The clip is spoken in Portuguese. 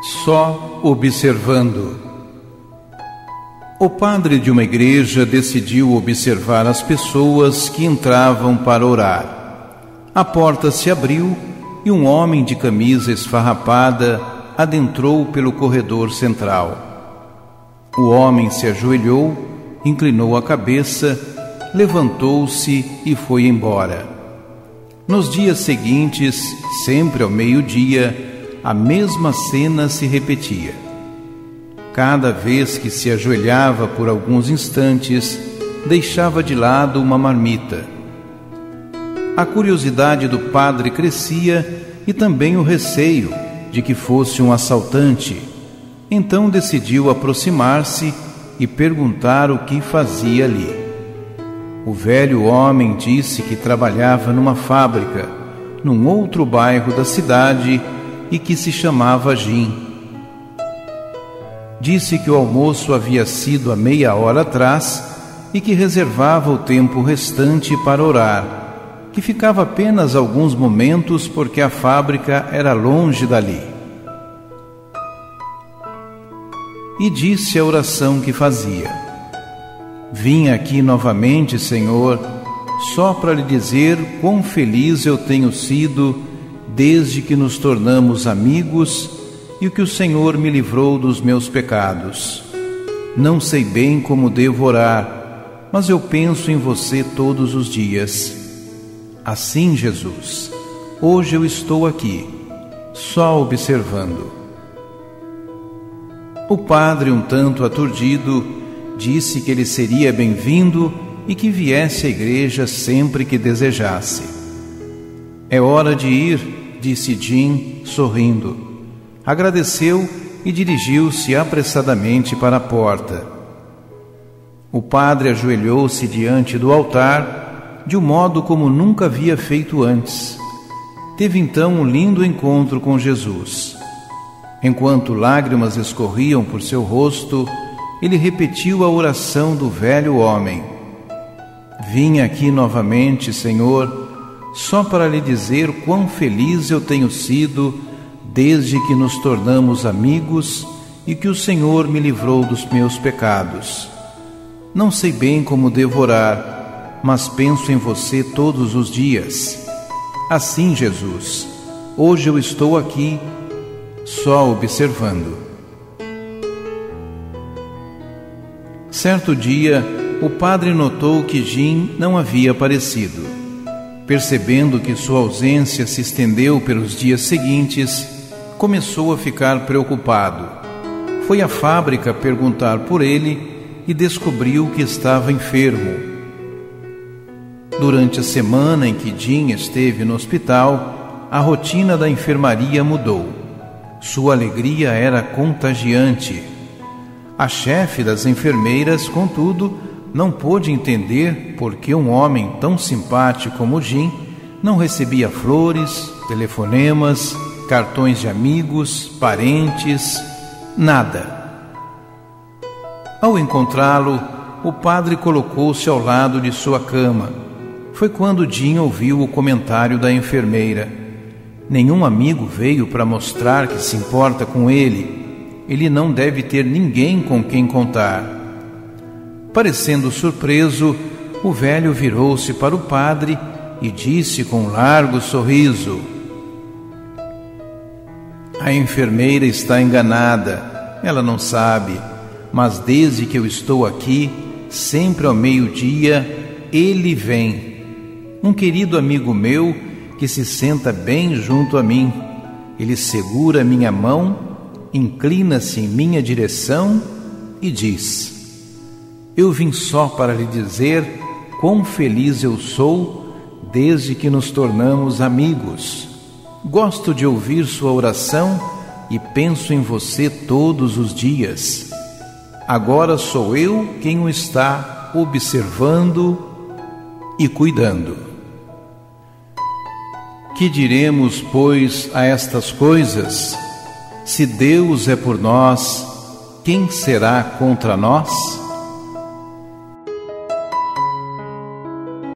só observando. O padre de uma igreja decidiu observar as pessoas que entravam para orar. A porta se abriu e um homem de camisa esfarrapada adentrou pelo corredor central. O homem se ajoelhou, inclinou a cabeça, levantou-se e foi embora. Nos dias seguintes, sempre ao meio-dia, a mesma cena se repetia. Cada vez que se ajoelhava por alguns instantes, deixava de lado uma marmita. A curiosidade do padre crescia e também o receio de que fosse um assaltante. Então decidiu aproximar-se e perguntar o que fazia ali. O velho homem disse que trabalhava numa fábrica, num outro bairro da cidade e que se chamava Jim. Disse que o almoço havia sido há meia hora atrás e que reservava o tempo restante para orar, que ficava apenas alguns momentos porque a fábrica era longe dali. E disse a oração que fazia: Vim aqui novamente, Senhor, só para lhe dizer quão feliz eu tenho sido desde que nos tornamos amigos e que o Senhor me livrou dos meus pecados. Não sei bem como devo orar, mas eu penso em você todos os dias. Assim, Jesus, hoje eu estou aqui, só observando. O padre, um tanto aturdido, disse que ele seria bem-vindo e que viesse à igreja sempre que desejasse. É hora de ir, disse Jim, sorrindo. Agradeceu e dirigiu-se apressadamente para a porta. O padre ajoelhou-se diante do altar de um modo como nunca havia feito antes. Teve então um lindo encontro com Jesus. Enquanto lágrimas escorriam por seu rosto, ele repetiu a oração do velho homem: Vim aqui novamente, Senhor só para lhe dizer quão feliz eu tenho sido desde que nos tornamos amigos e que o Senhor me livrou dos meus pecados. Não sei bem como devorar, mas penso em você todos os dias. Assim, Jesus, hoje eu estou aqui só observando. Certo dia, o padre notou que Jim não havia aparecido. Percebendo que sua ausência se estendeu pelos dias seguintes, começou a ficar preocupado. Foi à fábrica perguntar por ele e descobriu que estava enfermo. Durante a semana em que Jim esteve no hospital, a rotina da enfermaria mudou. Sua alegria era contagiante. A chefe das enfermeiras, contudo, não pôde entender por que um homem tão simpático como Jim não recebia flores, telefonemas, cartões de amigos, parentes, nada. Ao encontrá-lo, o padre colocou-se ao lado de sua cama. Foi quando Jim ouviu o comentário da enfermeira. Nenhum amigo veio para mostrar que se importa com ele. Ele não deve ter ninguém com quem contar. Parecendo surpreso, o velho virou-se para o padre e disse com um largo sorriso: A enfermeira está enganada, ela não sabe, mas desde que eu estou aqui, sempre ao meio-dia, ele vem. Um querido amigo meu que se senta bem junto a mim. Ele segura minha mão, inclina-se em minha direção e diz: eu vim só para lhe dizer quão feliz eu sou desde que nos tornamos amigos. Gosto de ouvir sua oração e penso em você todos os dias. Agora sou eu quem o está observando e cuidando. Que diremos, pois, a estas coisas? Se Deus é por nós, quem será contra nós?